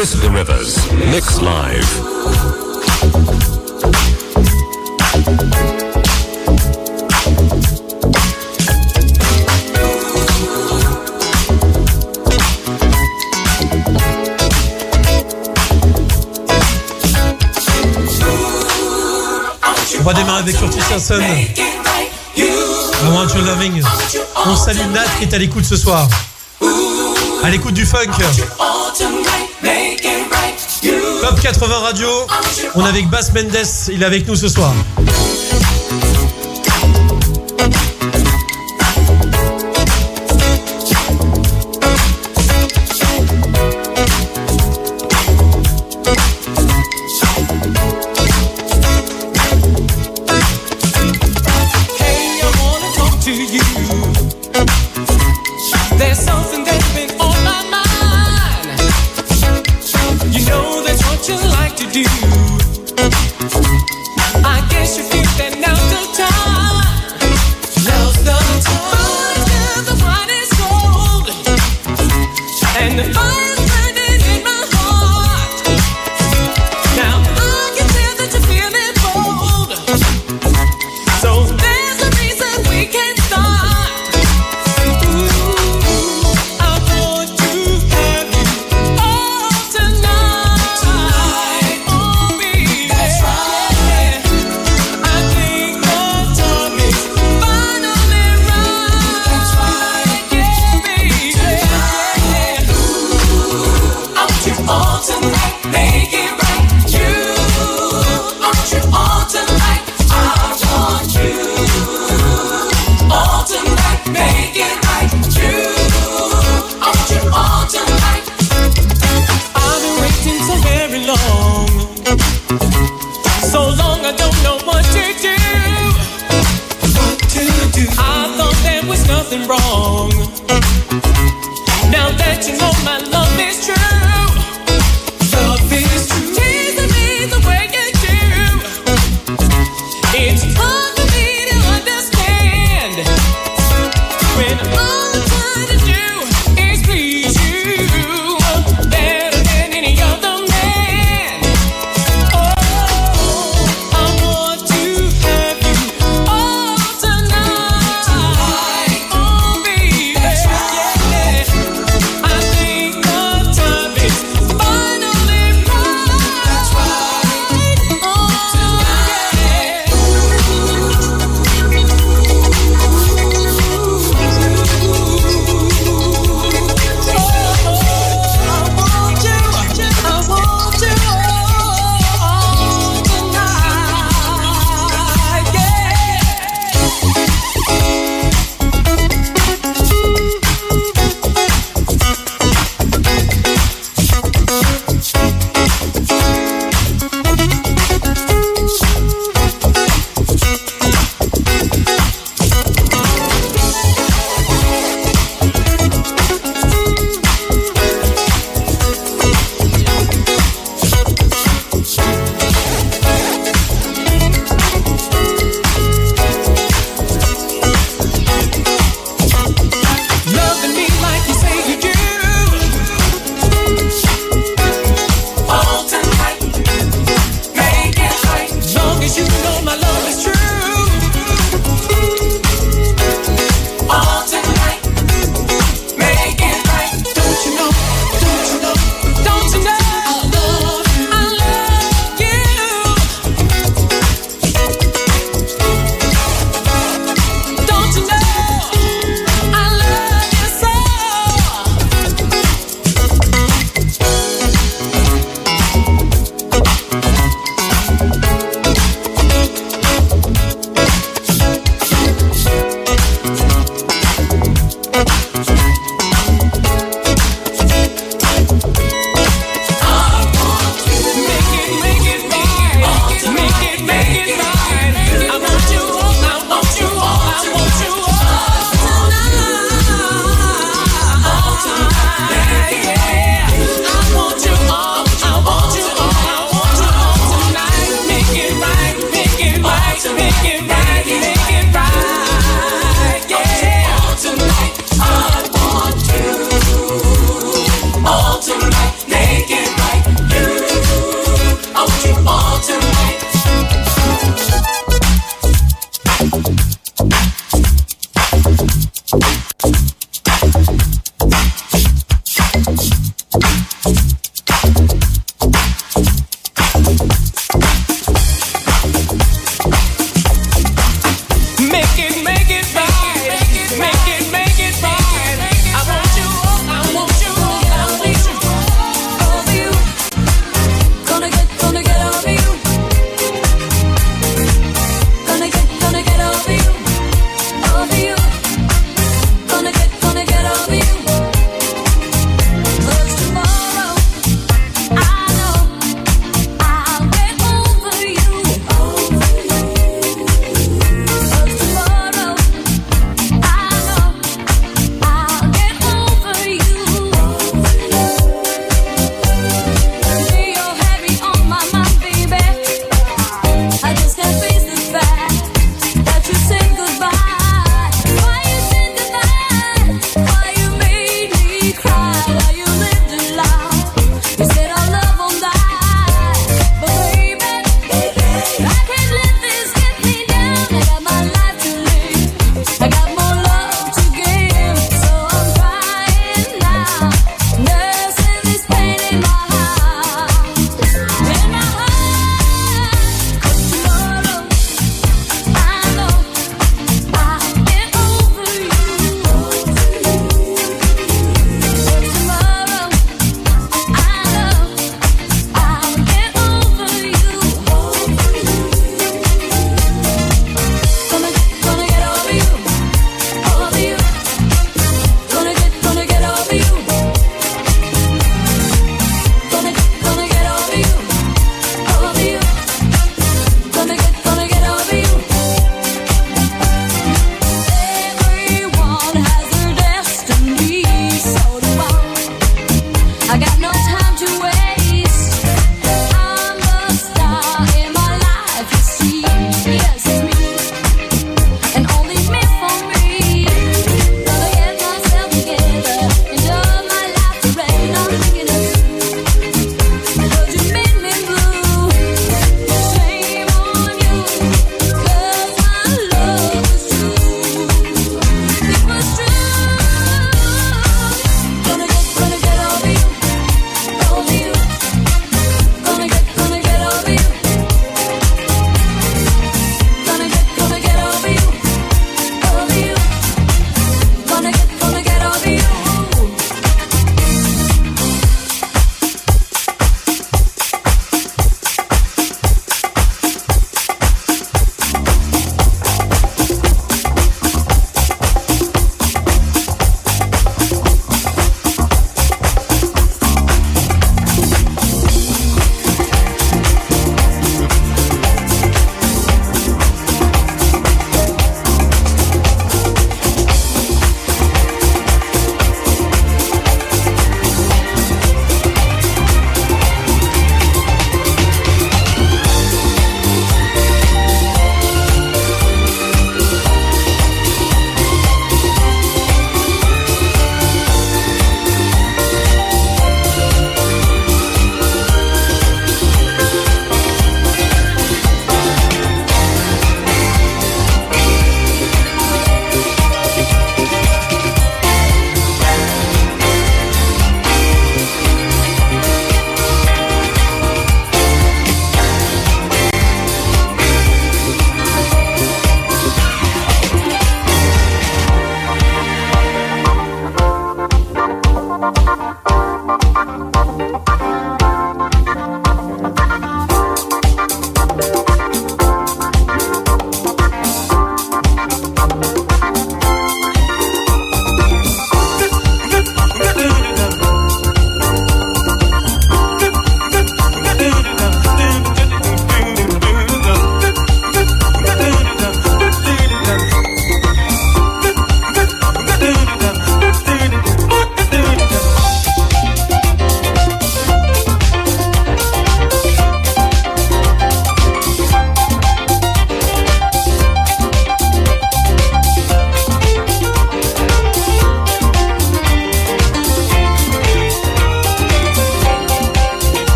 Chris Rivers. Mix Live. On va démarrer avec Curtis Hanson. I want loving? On salue Nat qui est à l'écoute ce soir. À l'écoute du funk. Top 80 Radio. On est avec Bass Mendes, il est avec nous ce soir.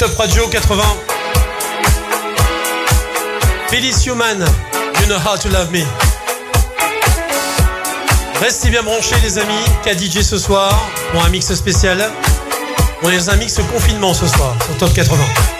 Radio 80. Felice Human, You Know How to Love Me. Restez bien branchés les amis, DJ ce soir pour un mix spécial. On est dans un mix confinement ce soir sur Top 80.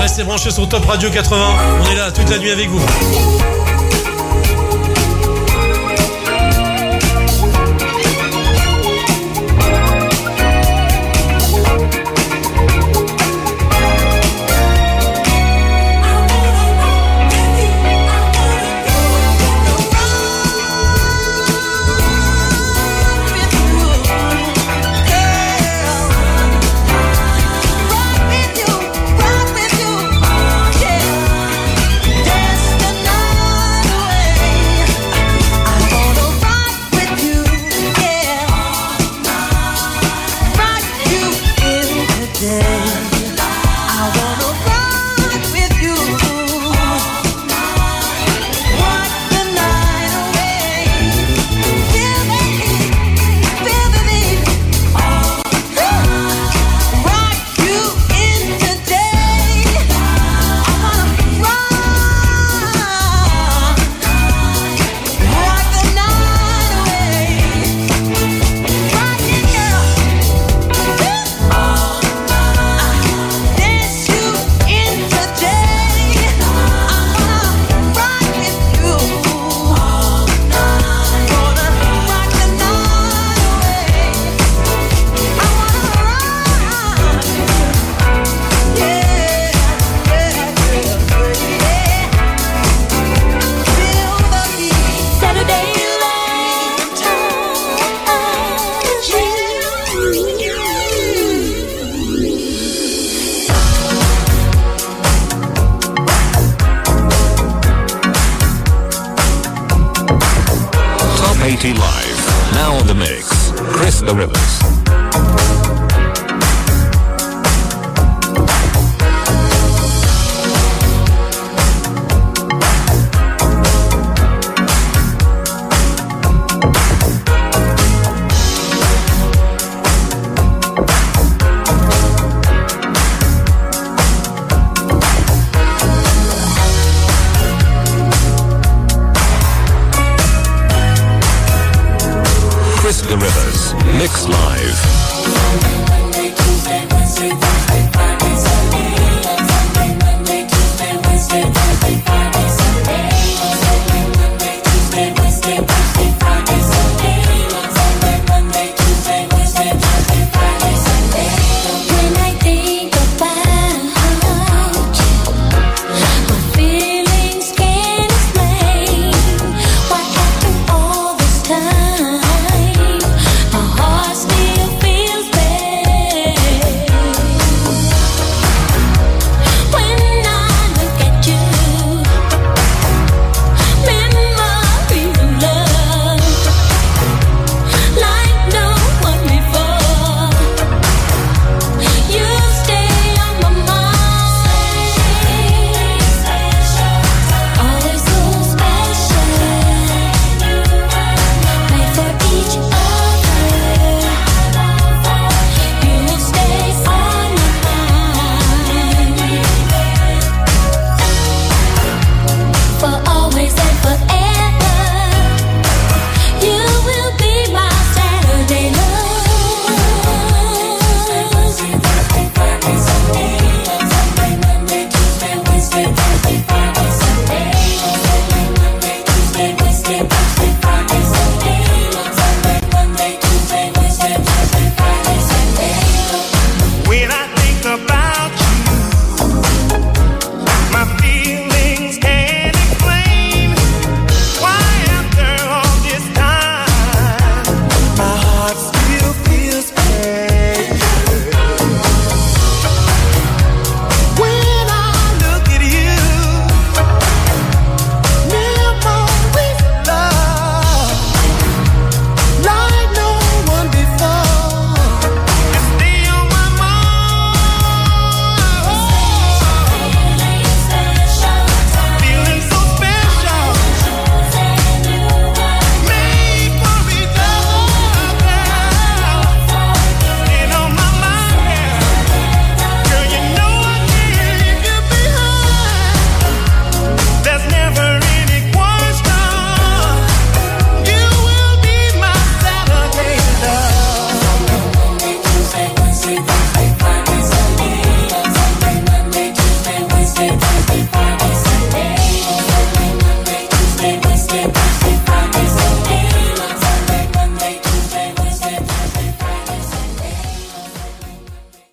Restez branchés sur Top Radio 80. On est là toute la nuit avec vous. The Rivers.